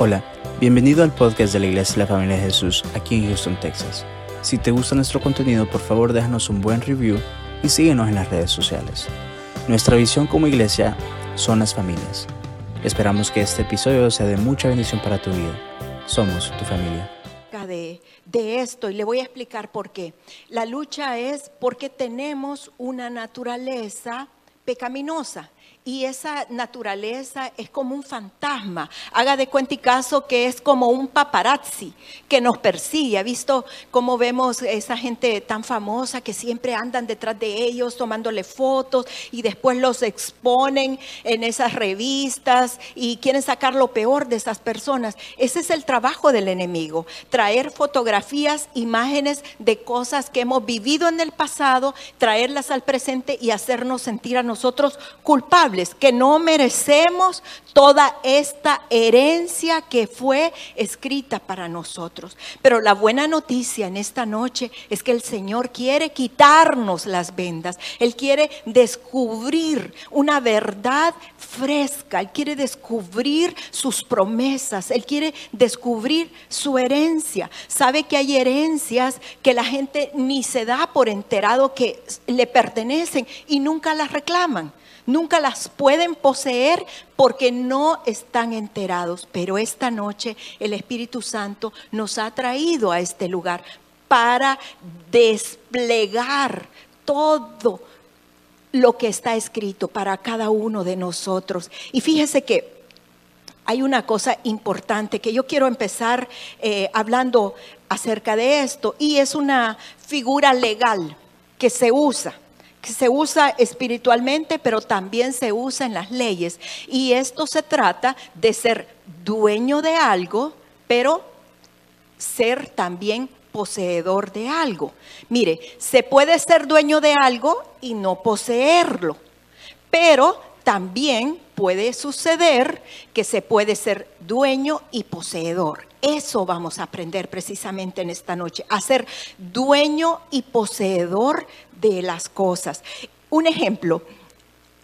Hola, bienvenido al podcast de la Iglesia de la Familia de Jesús aquí en Houston, Texas. Si te gusta nuestro contenido, por favor déjanos un buen review y síguenos en las redes sociales. Nuestra visión como iglesia son las familias. Esperamos que este episodio sea de mucha bendición para tu vida. Somos tu familia. De, esto y le voy a explicar por qué. La lucha es porque tenemos una naturaleza pecaminosa y esa naturaleza es como un fantasma. Haga de cuenta y caso que es como un paparazzi que nos persigue. ¿Ha visto cómo vemos esa gente tan famosa que siempre andan detrás de ellos tomándole fotos y después los exponen en esas revistas y quieren sacar lo peor de esas personas? Ese es el trabajo del enemigo, traer fotografías, imágenes de cosas que hemos vivido en el pasado, traerlas al presente y hacernos sentir a nosotros culpables que no merecemos toda esta herencia que fue escrita para nosotros. Pero la buena noticia en esta noche es que el Señor quiere quitarnos las vendas. Él quiere descubrir una verdad fresca. Él quiere descubrir sus promesas. Él quiere descubrir su herencia. Sabe que hay herencias que la gente ni se da por enterado que le pertenecen y nunca las reclaman nunca las pueden poseer porque no están enterados. Pero esta noche el Espíritu Santo nos ha traído a este lugar para desplegar todo lo que está escrito para cada uno de nosotros. Y fíjese que hay una cosa importante que yo quiero empezar eh, hablando acerca de esto y es una figura legal que se usa se usa espiritualmente, pero también se usa en las leyes. Y esto se trata de ser dueño de algo, pero ser también poseedor de algo. Mire, se puede ser dueño de algo y no poseerlo, pero también puede suceder que se puede ser dueño y poseedor. Eso vamos a aprender precisamente en esta noche, a ser dueño y poseedor de las cosas. Un ejemplo,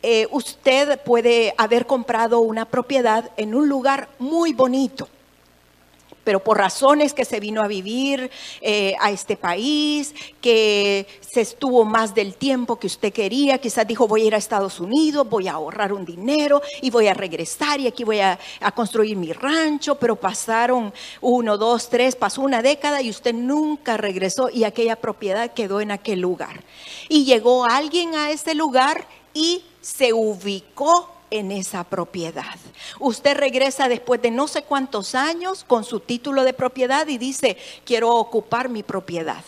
eh, usted puede haber comprado una propiedad en un lugar muy bonito pero por razones que se vino a vivir eh, a este país, que se estuvo más del tiempo que usted quería, quizás dijo voy a ir a Estados Unidos, voy a ahorrar un dinero y voy a regresar y aquí voy a, a construir mi rancho, pero pasaron uno, dos, tres, pasó una década y usted nunca regresó y aquella propiedad quedó en aquel lugar. Y llegó alguien a ese lugar y se ubicó en esa propiedad. Usted regresa después de no sé cuántos años con su título de propiedad y dice, quiero ocupar mi propiedad.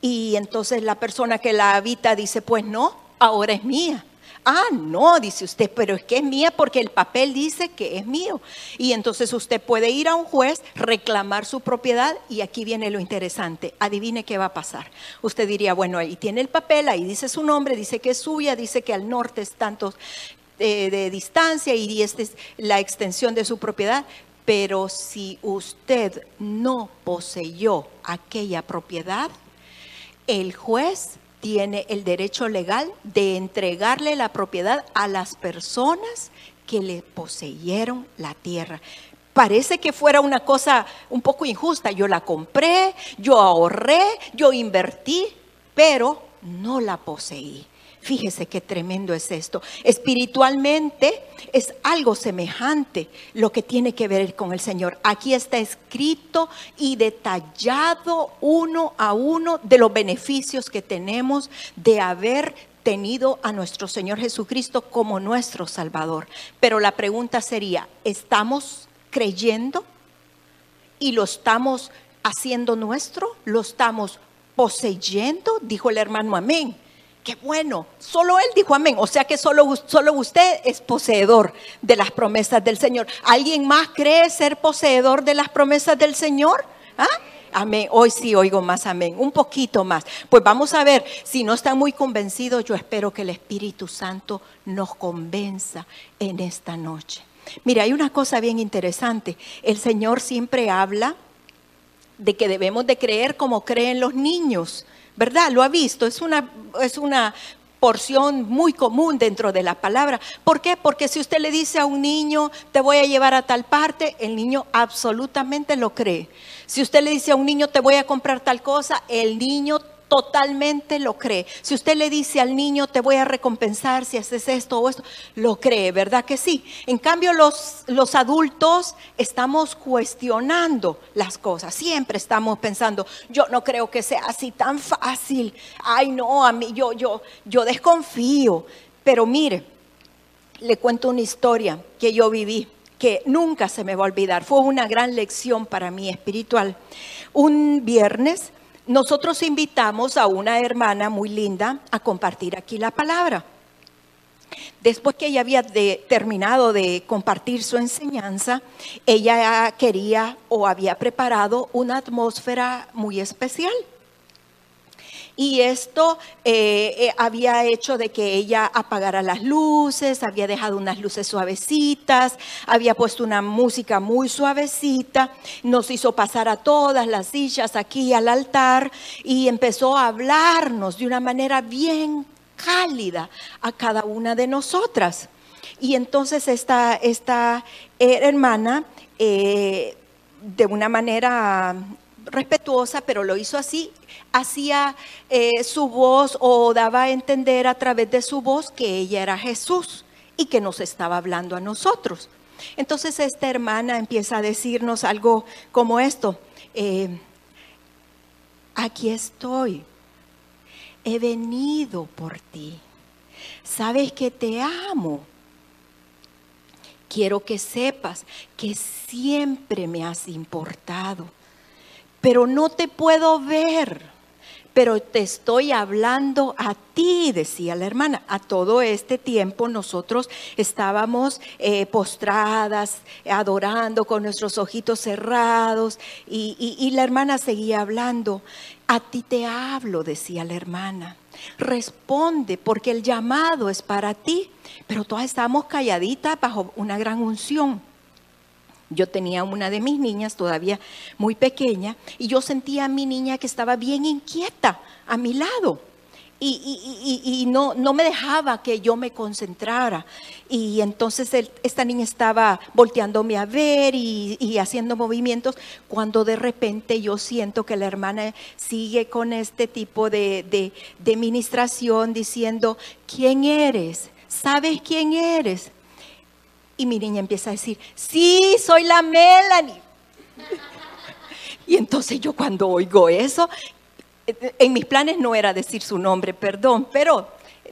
Y entonces la persona que la habita dice, pues no, ahora es mía. Ah, no, dice usted, pero es que es mía porque el papel dice que es mío. Y entonces usted puede ir a un juez, reclamar su propiedad y aquí viene lo interesante. Adivine qué va a pasar. Usted diría, bueno, ahí tiene el papel, ahí dice su nombre, dice que es suya, dice que al norte es tantos de, distancia y esta es la extensión de su propiedad. Pero si usted no poseyó aquella propiedad, el juez tiene el derecho legal de entregarle la propiedad a las personas que le poseyeron la tierra. Parece que fuera una cosa un poco injusta. Yo la compré, yo ahorré, yo invertí, pero no la poseí. Fíjese qué tremendo es esto. Espiritualmente es algo semejante lo que tiene que ver con el Señor. Aquí está escrito y detallado uno a uno de los beneficios que tenemos de haber tenido a nuestro Señor Jesucristo como nuestro Salvador. Pero la pregunta sería, ¿estamos creyendo y lo estamos haciendo nuestro? ¿Lo estamos poseyendo? Dijo el hermano, amén qué bueno. Solo él dijo amén. O sea que solo, solo usted es poseedor de las promesas del Señor. ¿Alguien más cree ser poseedor de las promesas del Señor? ¿Ah? Amén. Hoy sí oigo más amén. Un poquito más. Pues vamos a ver. Si no están muy convencidos, yo espero que el Espíritu Santo nos convenza en esta noche. Mira, hay una cosa bien interesante. El Señor siempre habla de que debemos de creer como creen los niños. ¿Verdad? Lo ha visto, es una, es una porción muy común dentro de la palabra. ¿Por qué? Porque si usted le dice a un niño, te voy a llevar a tal parte, el niño absolutamente lo cree. Si usted le dice a un niño, te voy a comprar tal cosa, el niño totalmente lo cree. Si usted le dice al niño, te voy a recompensar si haces esto o esto, lo cree, ¿verdad que sí? En cambio, los, los adultos estamos cuestionando las cosas, siempre estamos pensando, yo no creo que sea así tan fácil, ay no, a mí yo, yo, yo desconfío, pero mire, le cuento una historia que yo viví que nunca se me va a olvidar. Fue una gran lección para mí espiritual. Un viernes nosotros invitamos a una hermana muy linda a compartir aquí la palabra. Después que ella había terminado de compartir su enseñanza, ella quería o había preparado una atmósfera muy especial. Y esto eh, eh, había hecho de que ella apagara las luces, había dejado unas luces suavecitas, había puesto una música muy suavecita, nos hizo pasar a todas las sillas aquí al altar y empezó a hablarnos de una manera bien cálida a cada una de nosotras. Y entonces esta, esta eh, hermana, de una manera respetuosa, pero lo hizo así, hacía eh, su voz o daba a entender a través de su voz que ella era Jesús y que nos estaba hablando a nosotros. Entonces esta hermana empieza a decirnos algo como esto, eh, aquí estoy, he venido por ti, sabes que te amo. Quiero que sepas que siempre me has importado pero no te puedo ver, pero te estoy hablando a ti, decía la hermana. A todo este tiempo nosotros estábamos eh, postradas, adorando con nuestros ojitos cerrados y la hermana seguía hablando. A ti te hablo, decía la hermana. Responde porque el llamado es para ti. Pero todas estábamos calladitas bajo una gran unción. Yo tenía una de mis niñas todavía muy pequeña y yo sentía a mi niña que estaba bien inquieta a mi lado. Y, no, no, me dejaba que yo me concentrara. Y entonces esta niña estaba volteándome a ver y, haciendo movimientos, cuando de repente yo siento que la hermana sigue con este tipo de, de, de ministración diciendo, ¿quién eres? ¿Sabes quién eres? Y mi niña empieza a decir, sí, soy la Melanie. Y entonces yo cuando oigo eso, en mis planes no era decir su nombre, perdón, pero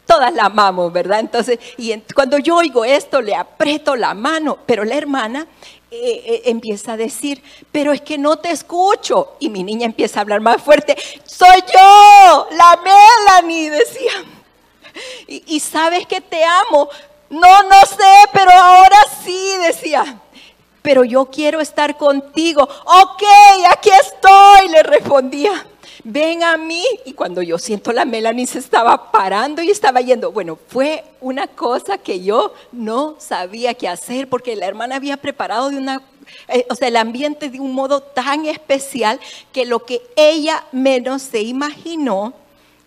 todas la amamos, ¿verdad? Entonces, y cuando yo oigo esto, le aprieto la mano, pero la hermana eh, eh, empieza a decir, pero es que no te escucho. Y mi niña empieza a hablar más fuerte, soy yo, la Melanie, decía. Y, y sabes que te amo, no, no sé, pero. Pero yo quiero estar contigo. Ok, aquí estoy, le respondía. Ven a mí. Y cuando yo siento la Melanie se estaba parando y estaba yendo. Bueno, fue una cosa que yo no sabía qué hacer porque la hermana había preparado de una eh, o sea, el ambiente de un modo tan especial que lo que ella menos se imaginó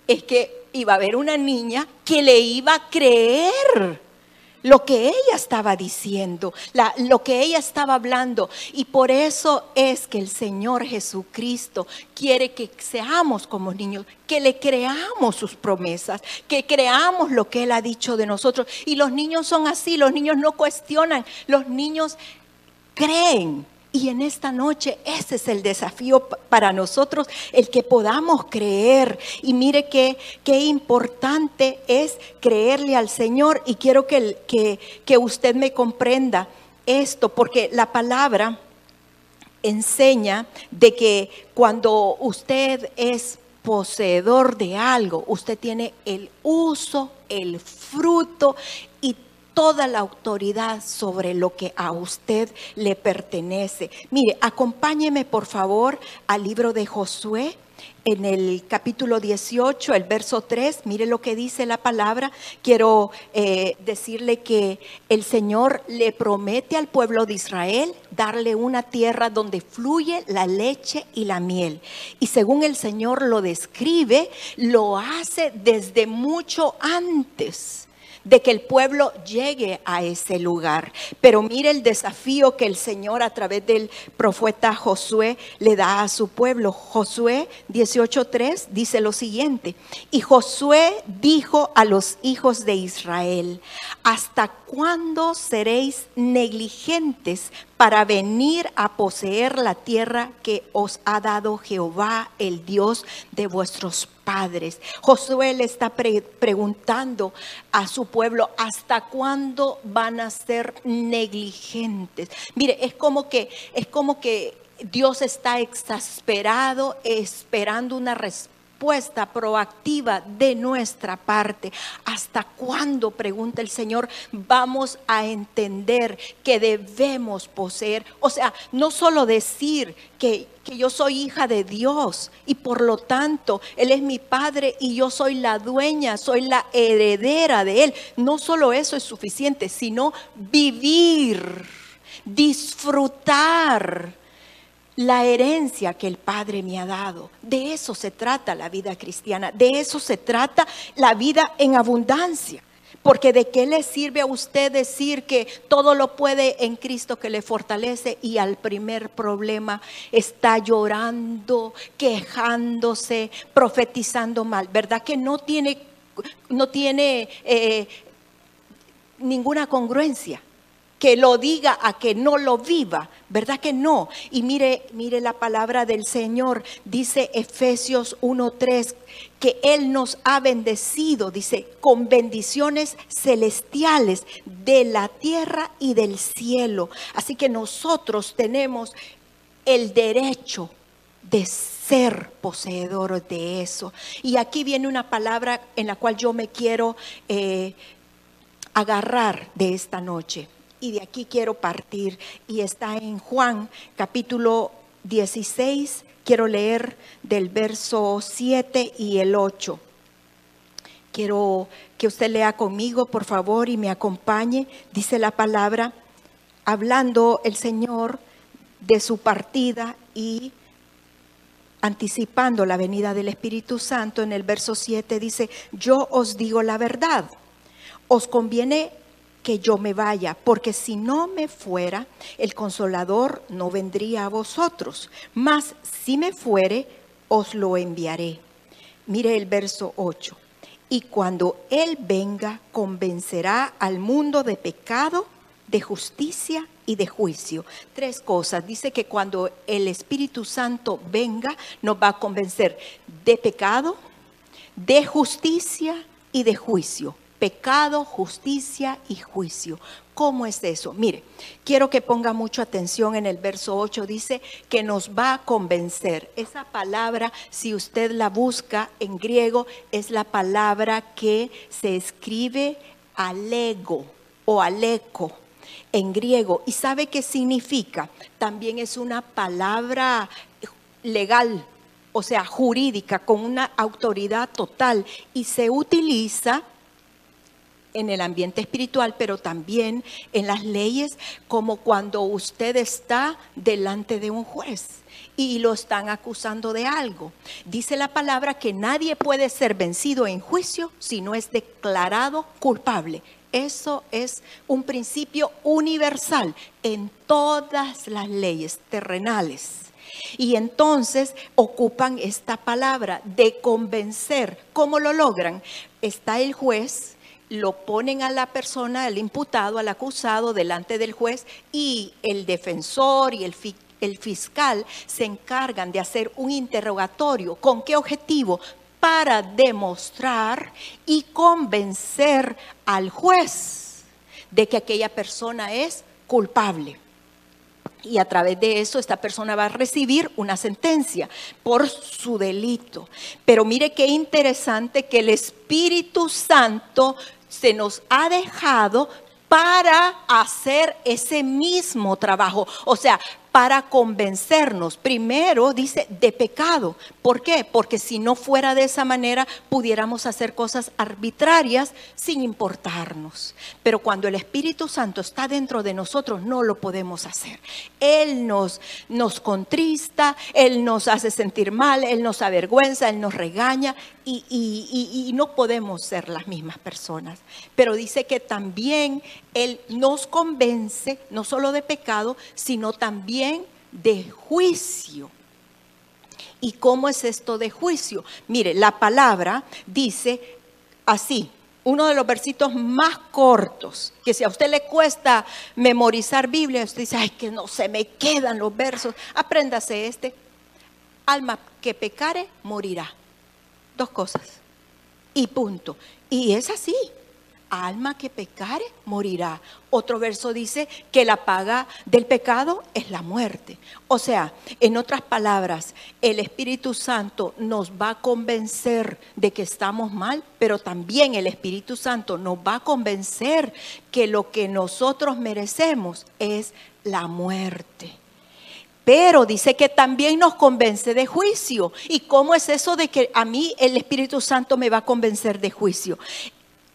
es que iba a haber una niña que le iba a creer lo que ella estaba diciendo, lo que ella estaba hablando. Y por eso es que el Señor Jesucristo quiere que seamos como niños, que le creamos sus promesas, que creamos lo que Él ha dicho de nosotros. Y los niños son así, los niños no cuestionan, los niños creen y en esta noche ese es el desafío para nosotros, el que podamos creer. Y mire qué, qué importante es creerle al Señor. Y quiero que, que, que usted me comprenda esto, porque la palabra enseña de que cuando usted es poseedor de algo, usted tiene el uso, el fruto y toda la autoridad sobre lo que a usted le pertenece. Mire, acompáñeme por favor al libro de Josué. En el capítulo 18, el verso 3, mire lo que dice la palabra. Quiero eh, decirle que el Señor le promete al pueblo de Israel darle una tierra donde fluye la leche y la miel. Y según el Señor lo describe, lo hace desde mucho antes de que el pueblo llegue a ese lugar. Pero mire el desafío que el Señor a través del profeta Josué le da a su pueblo. Josué 18.3 dice lo siguiente, y Josué dijo a los hijos de Israel, ¿hasta cuándo seréis negligentes para venir a poseer la tierra que os ha dado Jehová, el Dios de vuestros padres. Josué le está preguntando a su pueblo, ¿hasta cuándo van a ser negligentes? Mire, es como que es como que Dios está exasperado esperando una respuesta respuesta proactiva de nuestra parte. ¿Hasta cuándo, pregunta el Señor, vamos a entender que debemos poseer? O sea, no solo decir que, que yo soy hija de Dios y por lo tanto Él es mi Padre y yo soy la dueña, soy la heredera de Él. No solo eso es suficiente, sino vivir, disfrutar la herencia que el Padre me ha dado. De eso se trata la vida cristiana, de eso se trata la vida en abundancia. Porque de qué le sirve a usted decir que todo lo puede en Cristo que le fortalece y al primer problema está llorando, quejándose, profetizando mal. ¿Verdad que no tiene, no tiene eh, ninguna congruencia? Que lo diga a que no lo viva, ¿verdad que no? Y mire, mire la palabra del Señor, dice Efesios 1:3 que él nos ha bendecido, dice, con bendiciones celestiales de la tierra y del cielo. Así que nosotros tenemos el derecho de ser poseedor de eso. Y aquí viene una palabra en la cual yo me quiero eh, agarrar de esta noche y de aquí quiero partir. Y está en Juan capítulo 16, quiero leer del verso 7 y el 8. Quiero que usted lea conmigo, por favor, y me acompañe. Dice la palabra, hablando el Señor de su partida y anticipando la venida del Espíritu Santo, en el verso 7 dice, yo os digo la verdad, os conviene que yo me vaya, porque si no me fuera, el consolador no vendría a vosotros, mas si me fuere, os lo enviaré. Mire el verso 8. Y cuando Él venga, convencerá al mundo de pecado, de justicia y de juicio. Tres cosas. Dice que cuando el Espíritu Santo venga, nos va a convencer de pecado, de justicia y de juicio pecado, justicia y juicio. ¿Cómo es eso? Mire, quiero que ponga mucha atención en el verso 8, dice que nos va a convencer. Esa palabra, si usted la busca en griego, es la palabra que se escribe alego o aleco en griego. ¿Y sabe qué significa? También es una palabra legal, o sea, jurídica, con una autoridad total y se utiliza en el ambiente espiritual, pero también en las leyes, como cuando usted está delante de un juez y lo están acusando de algo. Dice la palabra que nadie puede ser vencido en juicio si no es declarado culpable. Eso es un principio universal en todas las leyes terrenales. Y entonces ocupan esta palabra de convencer. ¿Cómo lo logran? Está el juez, lo ponen a la persona, al imputado, al acusado, delante del juez y el defensor y el, el fiscal se encargan de hacer un interrogatorio. ¿Con qué objetivo? Para demostrar y convencer al juez de que aquella persona es culpable. Y a través de eso esta persona va a recibir una sentencia por su delito. Pero mire qué interesante que el Espíritu Santo se nos ha dejado para hacer ese mismo trabajo. O sea, para convencernos, primero dice, de pecado. ¿Por qué? Porque si no fuera de esa manera, pudiéramos hacer cosas arbitrarias sin importarnos. Pero cuando el Espíritu Santo está dentro de nosotros, no lo podemos hacer. Él nos, nos contrista, Él nos hace sentir mal, Él nos avergüenza, Él nos regaña y, y no podemos ser las mismas personas. Pero dice que también Él nos convence, no solo de pecado, sino también de juicio. ¿Y cómo es esto de juicio? Mire, la palabra dice así, uno de los versitos más cortos, que si a usted le cuesta memorizar Biblia, usted dice, ay, que no se me quedan los versos, apréndase este. Alma que pecare, morirá. Dos cosas. Y punto. Y es así alma que pecare morirá. Otro verso dice que la paga del pecado es la muerte. O sea, en otras palabras, el Espíritu Santo nos va a convencer de que estamos mal, pero también el Espíritu Santo nos va a convencer que lo que nosotros merecemos es la muerte. Pero dice que también nos convence de juicio. ¿Y cómo es eso de que a mí el Espíritu Santo me va a convencer de juicio?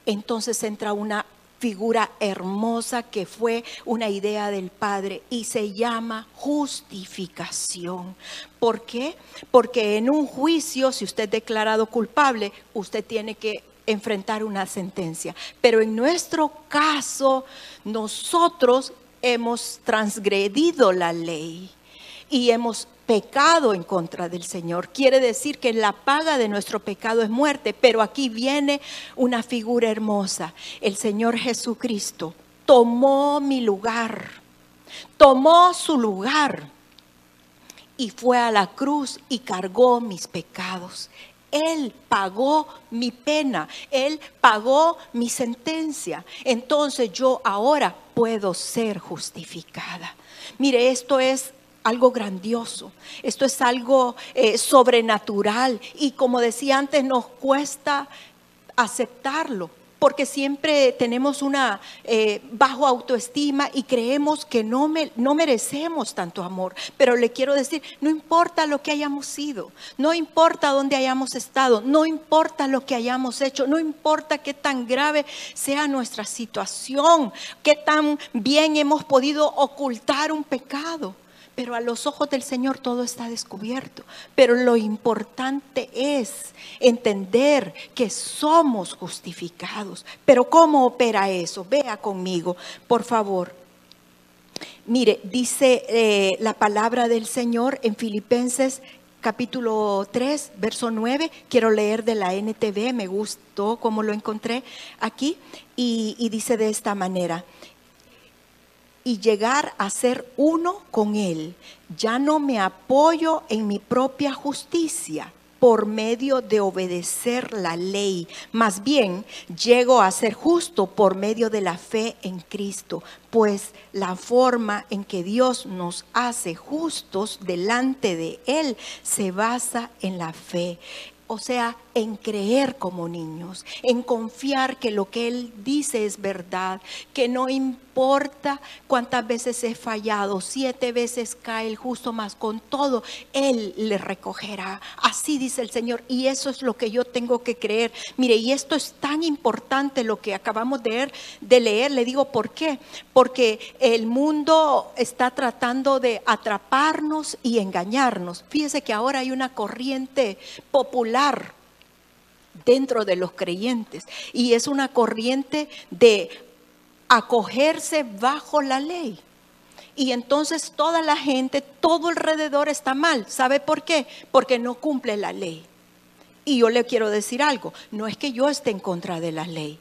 Entonces entra una figura hermosa que fue una idea del Padre y se llama justificación. ¿Por qué? Porque en un juicio, si usted es declarado culpable, usted tiene que enfrentar una sentencia. Pero en nuestro caso, nosotros hemos transgredido la ley y hemos pecado en contra del Señor. Quiere decir que la paga de nuestro pecado es muerte, pero aquí viene una figura hermosa. El Señor Jesucristo tomó mi lugar, tomó su lugar y fue a la cruz y cargó mis pecados. Él pagó mi pena, Él pagó mi sentencia. Entonces yo ahora puedo ser justificada. Mire, esto es algo grandioso, esto es algo eh, sobrenatural y como decía antes, nos cuesta aceptarlo porque siempre tenemos una eh, bajo autoestima y creemos que no, no merecemos tanto amor. Pero le quiero decir, no importa lo que hayamos sido, no importa dónde hayamos estado, no importa lo que hayamos hecho, no importa qué tan grave sea nuestra situación, qué tan bien hemos podido ocultar un pecado. Pero a los ojos del Señor todo está descubierto. Pero lo importante es entender que somos justificados. Pero ¿cómo opera eso? Vea conmigo, por favor. Mire, dice eh, la palabra del Señor en Filipenses capítulo 3, verso 9. Quiero leer de la NTV, me gustó cómo lo encontré aquí. y dice de esta manera y llegar a ser uno con Él. Ya no me apoyo en mi propia justicia por medio de obedecer la ley. Más bien, llego a ser justo por medio de la fe en Cristo, pues la forma en que Dios nos hace justos delante de Él se basa en la fe. O sea, en creer como niños, en confiar que lo que Él dice es verdad, que no importa cuántas veces he fallado, siete veces cae el justo, más con todo, Él le recogerá. Así dice el Señor, y eso es lo que yo tengo que creer. Mire, y esto es tan importante lo que acabamos de leer, de leer. le digo por qué, porque el mundo está tratando de atraparnos y engañarnos. Fíjese que ahora hay una corriente popular dentro de los creyentes. Y es una corriente de acogerse bajo la ley. Y entonces toda la gente, todo alrededor está mal. ¿Sabe por qué? Porque no cumple la ley. Y yo le quiero decir algo, no es que yo esté en contra de la ley,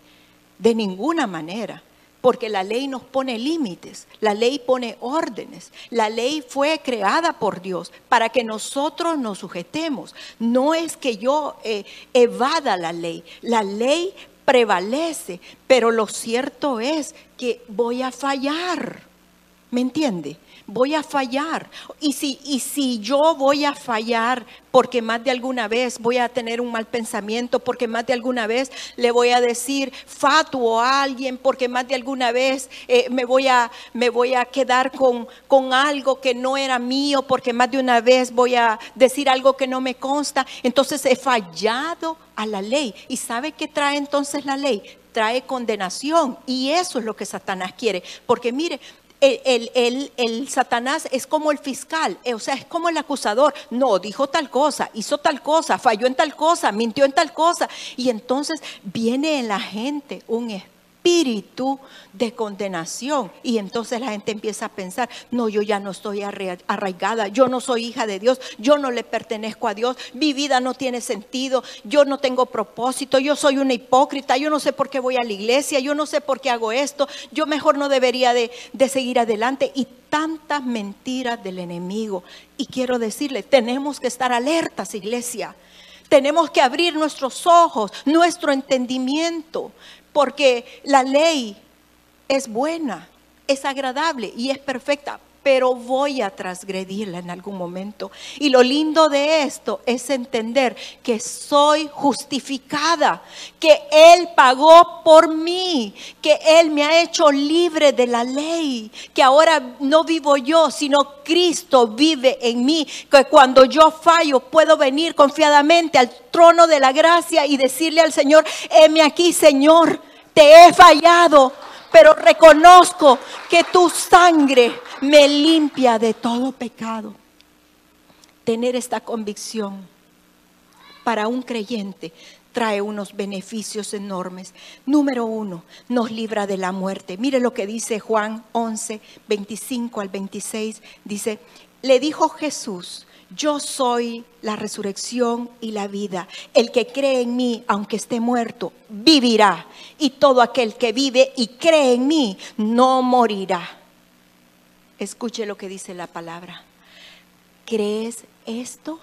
de ninguna manera porque la ley nos pone límites, la ley pone órdenes, la ley fue creada por Dios para que nosotros nos sujetemos. No es que yo eh, evada la ley, la ley prevalece, pero lo cierto es que voy a fallar. ¿Me entiende? Voy a fallar. Y si, y si yo voy a fallar porque más de alguna vez voy a tener un mal pensamiento, porque más de alguna vez le voy a decir fatuo a alguien, porque más de alguna vez eh, me, voy a, me voy a quedar con, con algo que no era mío, porque más de una vez voy a decir algo que no me consta, entonces he fallado a la ley. ¿Y sabe qué trae entonces la ley? trae condenación. Y eso es lo que Satanás quiere. Porque mire, el, el, Satanás es como el fiscal, eh, o sea, es como el acusador. No, dijo tal cosa, hizo tal cosa, falló en tal cosa, mintió en tal cosa. Y entonces viene en la gente un espíritu espíritu de condenación. Y entonces la gente empieza a pensar, no, yo ya no estoy arraigada, yo no soy hija de Dios, yo no le pertenezco a Dios, mi vida no tiene sentido, yo no tengo propósito, yo soy una hipócrita, yo no sé por qué voy a la iglesia, yo no sé por qué hago esto, yo mejor no debería de, de seguir adelante. Y tantas mentiras del enemigo. Y quiero decirle, tenemos que estar alertas, iglesia. Tenemos que abrir nuestros ojos, nuestro entendimiento, porque la ley es buena, es agradable y es perfecta, pero voy a transgredirla en algún momento. Y lo lindo de esto es entender que soy justificada, que Él pagó por mí, que Él me ha hecho libre de la ley, que ahora no vivo yo, sino Cristo vive en mí, que cuando yo fallo puedo venir confiadamente al trono de la gracia y decirle al Señor, heme aquí, Señor, te he fallado, pero reconozco que tu sangre me limpia de todo pecado. Tener esta convicción para un creyente trae unos beneficios enormes. Número uno, nos libra de la muerte. Mire lo que dice Juan 11, 25 al 26. Dice, le dijo Jesús, yo soy la resurrección y la vida. El que cree en mí, aunque esté muerto, vivirá. Y todo aquel que vive y cree en mí, no morirá. Escuche lo que dice la palabra. ¿Crees esto?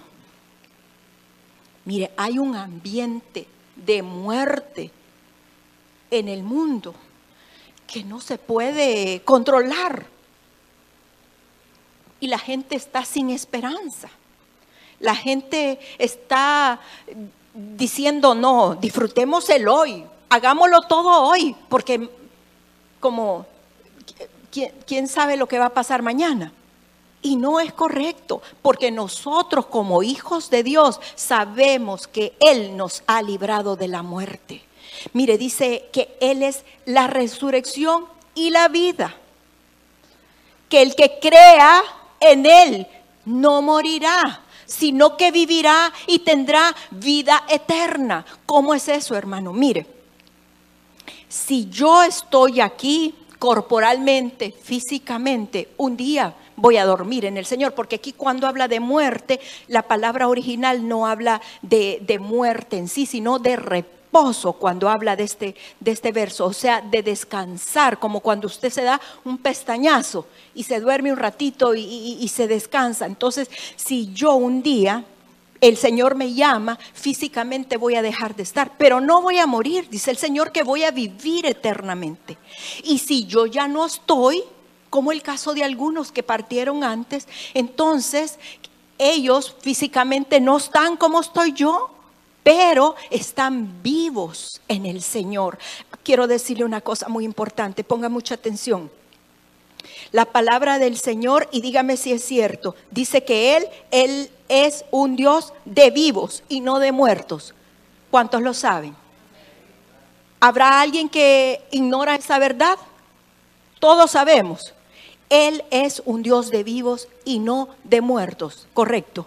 Mire, hay un ambiente de muerte en el mundo que no se puede controlar. Y la gente está sin esperanza. La gente está diciendo, no, disfrutemos el hoy, hagámoslo todo hoy, porque como ¿quién, sabe lo que va a pasar mañana? Y no es correcto, porque nosotros como hijos de Dios sabemos que Él nos ha librado de la muerte. Mire, dice que Él es la resurrección y la vida. Que el que crea en Él no morirá, sino que vivirá y tendrá vida eterna. ¿Cómo es eso, hermano? Mire, si yo estoy aquí corporalmente, físicamente, un día voy a dormir en el Señor, porque aquí cuando habla de muerte, la palabra original no habla de, muerte en sí, sino de reposo cuando habla de este, de este verso, o sea, de descansar, como cuando usted se da un pestañazo y se duerme un ratito y se descansa. Entonces, si yo un día el Señor me llama, físicamente voy a dejar de estar, pero no voy a morir, dice el Señor que voy a vivir eternamente. Y si yo ya no estoy, como el caso de algunos que partieron antes, entonces ellos físicamente no están como estoy yo, pero están vivos en el Señor. Quiero decirle una cosa muy importante, ponga mucha atención. La palabra del Señor, y dígame si es cierto, dice que Él, Él es un Dios de vivos y no de muertos. ¿Cuántos lo saben? ¿Habrá alguien que ignora esa verdad? Todos sabemos. Él es un Dios de vivos y no de muertos, correcto.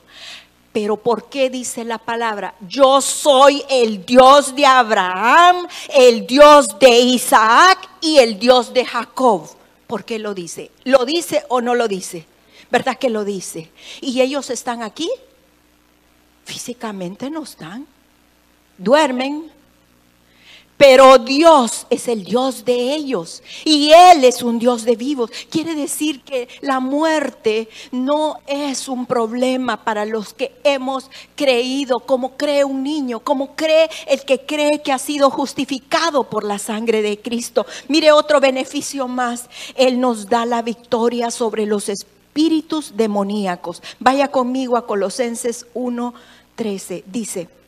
Pero ¿por qué dice la palabra? Yo soy el Dios de Abraham, el Dios de Isaac y el Dios de Jacob. ¿Por qué lo dice? ¿Lo dice o no lo dice? ¿Verdad que lo dice? ¿Y ellos están aquí? Físicamente no están. Duermen. Pero Dios es el Dios de ellos y Él es un Dios de vivos. Quiere decir que la muerte no es un problema para los que hemos creído, como cree un niño, como cree el que cree que ha sido justificado por la sangre de Cristo. Mire otro beneficio más, Él nos da la victoria sobre los espíritus demoníacos. Vaya conmigo a Colosenses 1:13. Dice,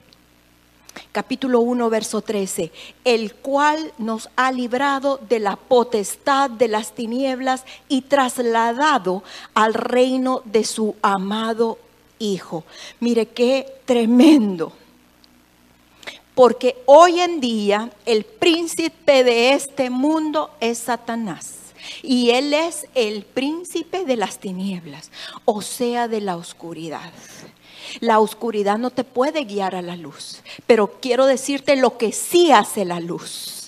capítulo 1, verso 13, el cual nos ha librado de la potestad de las tinieblas y trasladado al reino de su amado Hijo. Mire qué tremendo. Porque hoy en día el príncipe de este mundo es Satanás. Y él es el príncipe de las tinieblas, o sea, de la oscuridad. La oscuridad no te puede guiar a la luz, pero quiero decirte lo que sí hace la luz.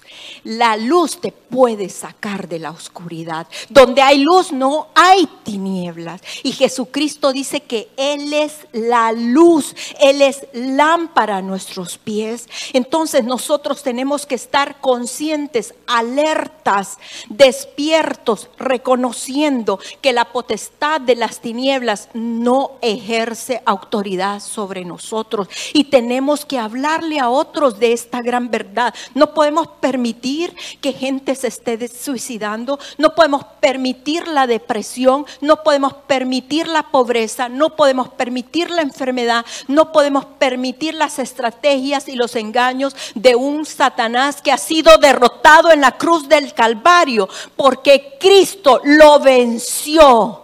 La luz te puede sacar de la oscuridad. Donde hay luz no hay tinieblas. Y Jesucristo dice que Él es la luz, Él es lámpara a nuestros pies. Entonces nosotros tenemos que estar conscientes, alertas, despiertos, reconociendo que la potestad de las tinieblas no ejerce autoridad sobre nosotros. Y tenemos que hablarle a otros de esta gran verdad. No podemos permitir que gente se esté suicidando, no podemos permitir la depresión, no podemos permitir la pobreza, no podemos permitir la enfermedad, no podemos permitir las estrategias y los engaños de un Satanás que ha sido derrotado en la cruz del Calvario, porque Cristo lo venció.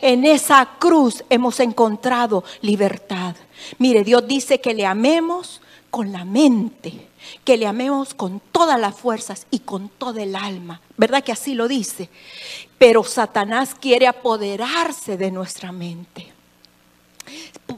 En esa cruz hemos encontrado libertad. Mire, Dios dice que le amemos con la mente que le amemos con todas las fuerzas y con todo el alma. ¿Verdad que así lo dice? Pero Satanás quiere apoderarse de nuestra mente.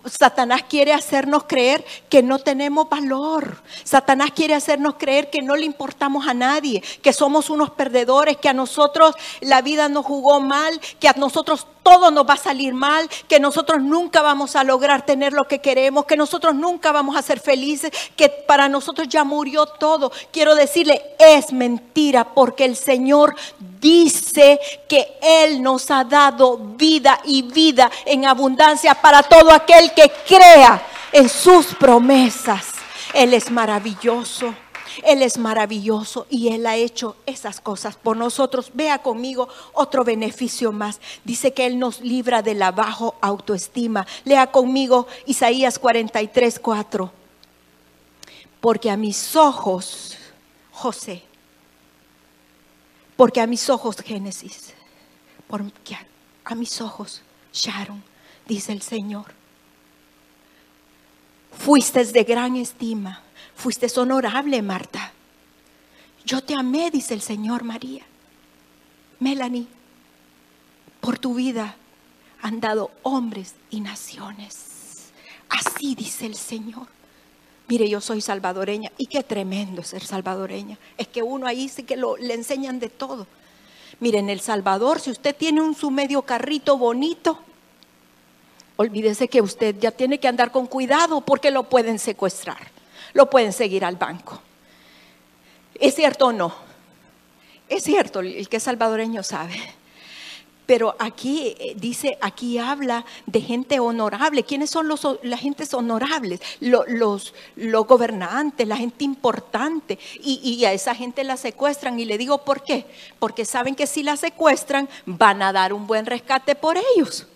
Satanás quiere hacernos creer que no tenemos valor. Satanás quiere hacernos creer que no le importamos a nadie, que somos unos perdedores, que a nosotros la vida nos jugó mal, que a nosotros todo nos va a salir mal, que nosotros nunca vamos a lograr tener lo que queremos, que nosotros nunca vamos a ser felices, que para nosotros ya murió todo. Quiero decirle, es mentira porque el Señor dice que Él nos ha dado vida y vida en abundancia para todo aquel que crea en sus promesas. Él es maravilloso. Él es maravilloso y Él ha hecho esas cosas por nosotros. Vea conmigo otro beneficio más. Dice que Él nos libra de la bajo autoestima. Lea conmigo Isaías 43, 4. Porque a mis ojos, José, porque a mis ojos, Génesis, porque a, a mis ojos, Sharon, dice el Señor, fuiste de gran estima Fuiste honorable, Marta. Yo te amé, dice el Señor María. Melanie, por tu vida han dado hombres y naciones. Así dice el Señor. Mire, yo soy salvadoreña y qué tremendo ser salvadoreña. Es que uno ahí sí que lo, le enseñan de todo. Mire, en El Salvador, si usted tiene un su medio carrito bonito, olvídese que usted ya tiene que andar con cuidado porque lo pueden secuestrar lo pueden seguir al banco. ¿Es cierto o no? Es cierto, el que es salvadoreño sabe. Pero aquí eh, dice, aquí habla de gente honorable. ¿Quiénes son los, las gentes honorables? Los, los, gobernantes, la gente importante. Y, y, a esa gente la secuestran. Y le digo, ¿por qué? Porque saben que si la secuestran van a dar un buen rescate por ellos.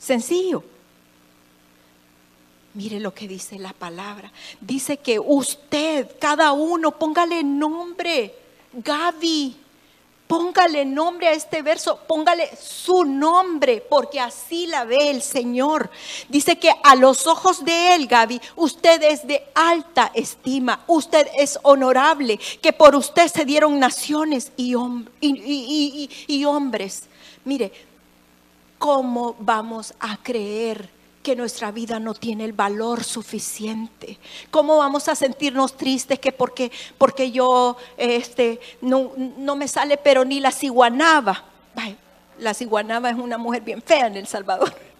Sencillo. Mire lo que dice la palabra. Dice que usted, cada uno, póngale nombre. Gaby, póngale nombre a este verso, póngale su nombre, porque así la ve el Señor. Dice que a los ojos de Él, Gaby, usted es de alta estima, usted es honorable, que por usted se dieron naciones y, y, hombres. Mire, ¿cómo vamos a creer? que nuestra vida no tiene el valor suficiente. ¿Cómo vamos a sentirnos tristes que porque, porque yo este, no, no me sale pero ni la ciguanaba? la ciguanaba es una mujer bien fea en El Salvador.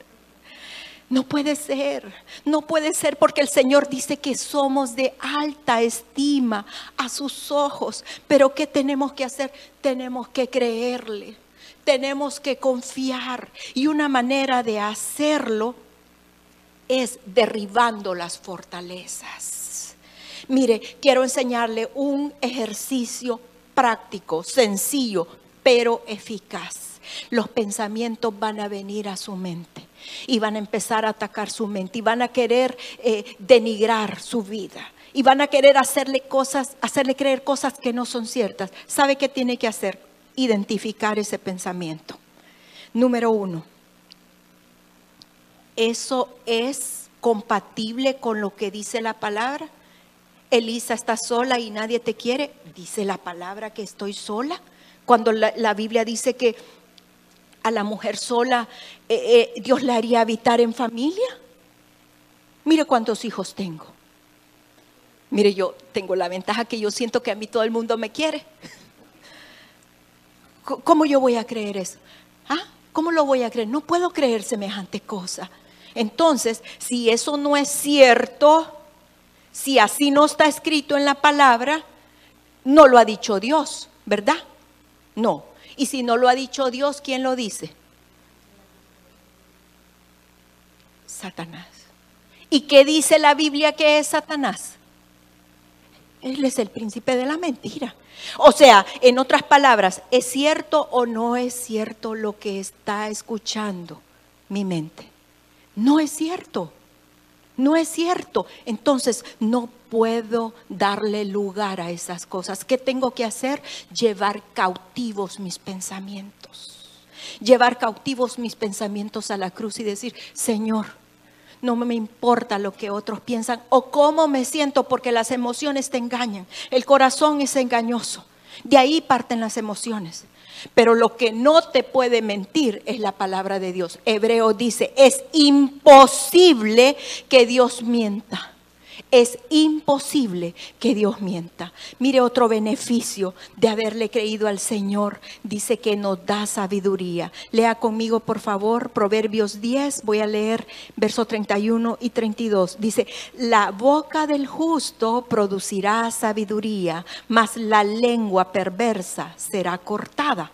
No puede ser, no puede ser porque el Señor dice que somos de alta estima a sus ojos. Pero ¿qué tenemos que hacer? Tenemos que creerle, tenemos que confiar. Y una manera de hacerlo es derribando las fortalezas. Mire, quiero enseñarle un ejercicio práctico, sencillo, pero eficaz. Los pensamientos van a venir a su mente y van a empezar a atacar su mente y van a querer eh, denigrar su vida y van a querer hacerle cosas, hacerle creer cosas que no son ciertas. ¿Sabe qué tiene que hacer? Identificar ese pensamiento. Número uno, ¿eso es compatible con lo que dice la palabra? Elisa está sola y nadie te quiere. ¿Dice la palabra que estoy sola? Cuando la Biblia dice que a la mujer sola, eh, eh, Dios le haría habitar en familia. Mire cuántos hijos tengo. Mire, yo tengo la ventaja que yo siento que a mí todo el mundo me quiere. ¿Cómo yo voy a creer eso? ¿Ah? ¿Cómo lo voy a creer? No puedo creer semejante cosa. Entonces, si eso no es cierto, si así no está escrito en la palabra, no lo ha dicho Dios, ¿verdad? No, y si no lo ha dicho Dios, ¿quién lo dice? Satanás. ¿Y qué dice la Biblia que es Satanás? Él es el príncipe de la mentira. O sea, en otras palabras, ¿es cierto o no es cierto lo que está escuchando mi mente? No es cierto. No es cierto. Entonces no puedo darle lugar a esas cosas. ¿Qué tengo que hacer? Llevar cautivos mis pensamientos. Llevar cautivos mis pensamientos a la cruz y decir, Señor, no me importa lo que otros piensan o cómo me siento porque las emociones te engañan. El corazón es engañoso. De ahí parten las emociones. Pero lo que no te puede mentir es la palabra de Dios. Hebreo dice, es imposible que Dios mienta. Es imposible que Dios mienta. Mire otro beneficio de haberle creído al Señor. Dice que nos da sabiduría. Lea conmigo, por favor, Proverbios 10. Voy a leer versos 31 y 32. Dice, la boca del justo producirá sabiduría, mas la lengua perversa será cortada.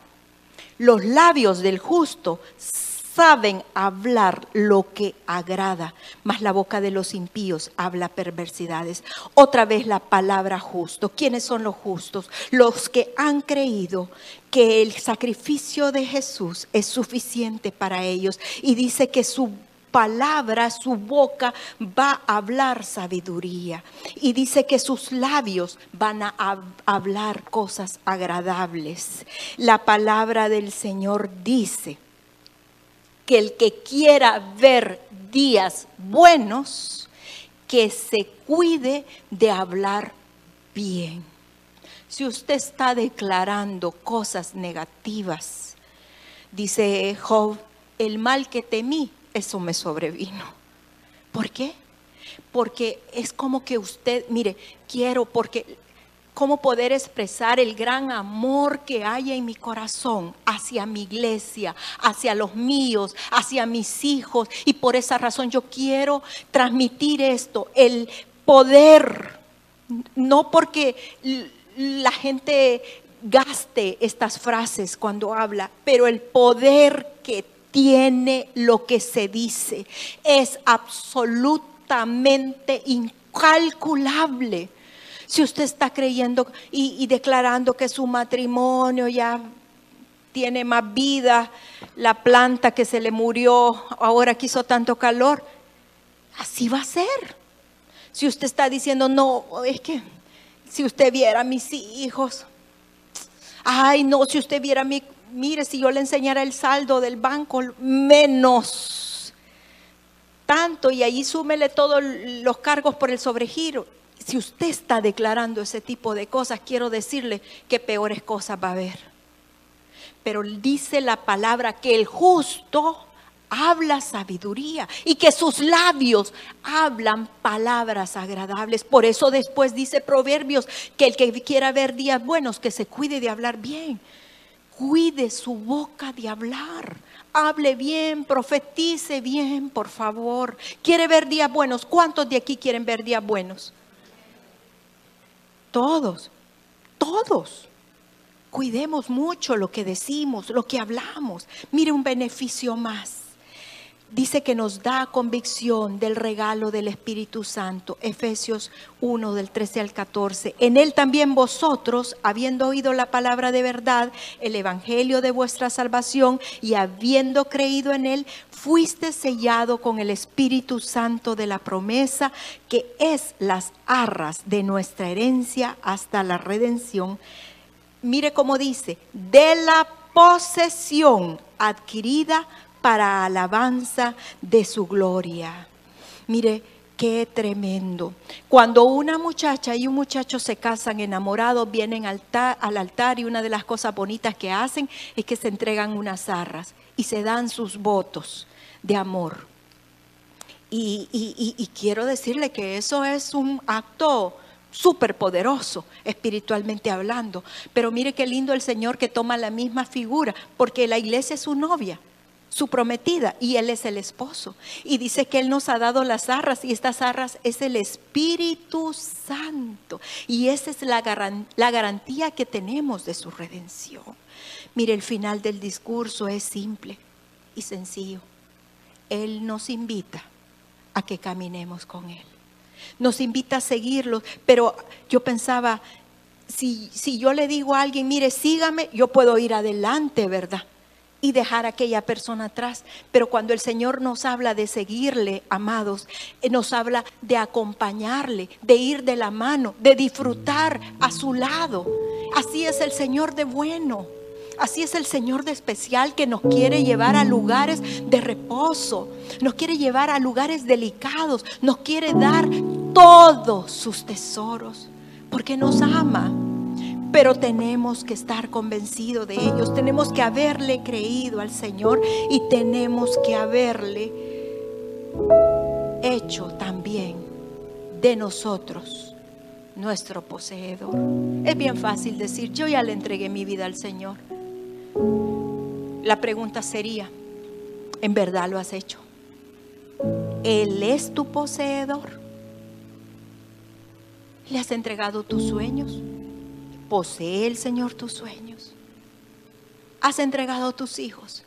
Los labios del justo saben hablar lo que agrada, mas la boca de los impíos habla perversidades. Otra vez la palabra justo. ¿Quiénes son los justos? Los que han creído que el sacrificio de Jesús es suficiente para ellos y dice que su palabra, su boca va a hablar sabiduría. Y dice que sus labios van a hablar cosas agradables. La palabra del Señor dice que el que quiera ver días buenos, que se cuide de hablar bien. Si usted está declarando cosas negativas, dice Job, el mal que temí, eso me sobrevino. ¿Por qué? Porque es como que usted, mire, quiero, porque cómo poder expresar el gran amor que hay en mi corazón hacia mi iglesia, hacia los míos, hacia mis hijos. Y por esa razón yo quiero transmitir esto, el poder, no porque la gente gaste estas frases cuando habla, pero el poder que tiene lo que se dice es absolutamente incalculable. Si usted está creyendo y, declarando que su matrimonio ya tiene más vida, la planta que se le murió ahora que hizo tanto calor, así va a ser. Si usted está diciendo, no, es que si usted viera a mis hijos, ay, no, si usted viera a mi, mire, si yo le enseñara el saldo del banco, menos tanto, y ahí súmele todos los cargos por el sobregiro si usted está declarando ese tipo de cosas, quiero decirle que peores cosas va a haber. Pero dice la palabra que el justo habla sabiduría y que sus labios hablan palabras agradables. Por eso después dice Proverbios que el que quiera ver días buenos, que se cuide de hablar bien. Cuide su boca de hablar hable bien, profetice bien, por favor. ¿Quiere ver días buenos? ¿Cuántos de aquí quieren ver días buenos? Todos, todos. Cuidemos mucho lo que decimos, lo que hablamos. Mire un beneficio más dice que nos da convicción del regalo del Espíritu Santo. Efesios 1 del 13 al 14. En él también vosotros, habiendo oído la palabra de verdad, el evangelio de vuestra salvación y habiendo creído en él, fuiste sellado con el Espíritu Santo de la promesa, que es las arras de nuestra herencia hasta la redención. Mire cómo dice, de la posesión adquirida para alabanza de su gloria. Mire, qué tremendo. Cuando una muchacha y un muchacho se casan enamorados, vienen al, altar y una de las cosas bonitas que hacen es que se entregan unas arras y se dan sus votos de amor. Y, y quiero decirle que eso es un acto súper poderoso espiritualmente hablando. Pero mire qué lindo el Señor que toma la misma figura, porque la iglesia es su novia su prometida y Él es el esposo. Y dice que Él nos ha dado las arras y estas arras es el Espíritu Santo. Y esa es la, la garantía que tenemos de su redención. Mire, el final del discurso es simple y sencillo. Él nos invita a que caminemos con Él. Nos invita a seguirlo, pero yo pensaba, si, si yo le digo a alguien, mire, sígame, yo puedo ir adelante, ¿verdad? Y dejar a aquella persona atrás. Pero cuando el Señor nos habla de seguirle, amados, eh, nos habla de acompañarle, de ir de la mano, de disfrutar a su lado. Así es el Señor de bueno. Así es el Señor de especial que nos quiere llevar a lugares de reposo, nos quiere llevar a lugares delicados, nos quiere dar todos sus tesoros, porque nos ama pero tenemos que estar convencidos de ellos, tenemos que haberle creído al Señor y tenemos que haberle hecho también de nosotros nuestro poseedor. Es bien fácil decir, yo ya le entregué mi vida al Señor. La pregunta sería, ¿en verdad lo has hecho? ¿Él es tu poseedor? ¿Le has entregado tus sueños? ¿Posee el Señor tus sueños? ¿Has entregado tus hijos?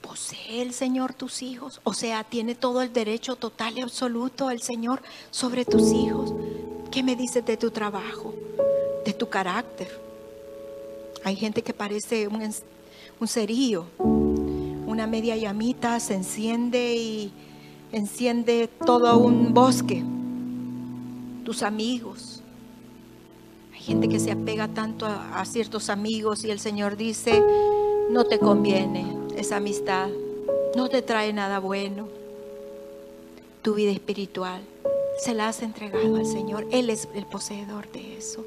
¿Posee el Señor tus hijos? O sea, tiene todo el derecho total y absoluto el Señor sobre tus hijos. ¿Qué me dices de tu trabajo? De tu carácter. Hay gente que parece un, un una media llamita, se enciende y enciende todo un bosque. Tus amigos, gente que se apega tanto a, ciertos amigos y el Señor dice, no te conviene esa amistad, no te trae nada bueno. Tu vida espiritual se la has entregado al Señor, Él es el poseedor de eso.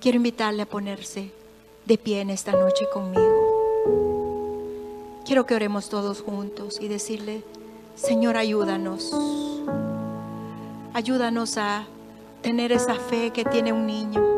Quiero invitarle a ponerse de pie en esta noche conmigo. Quiero que oremos todos juntos y decirle, Señor, ayúdanos. Ayúdanos a tener esa fe que tiene un niño.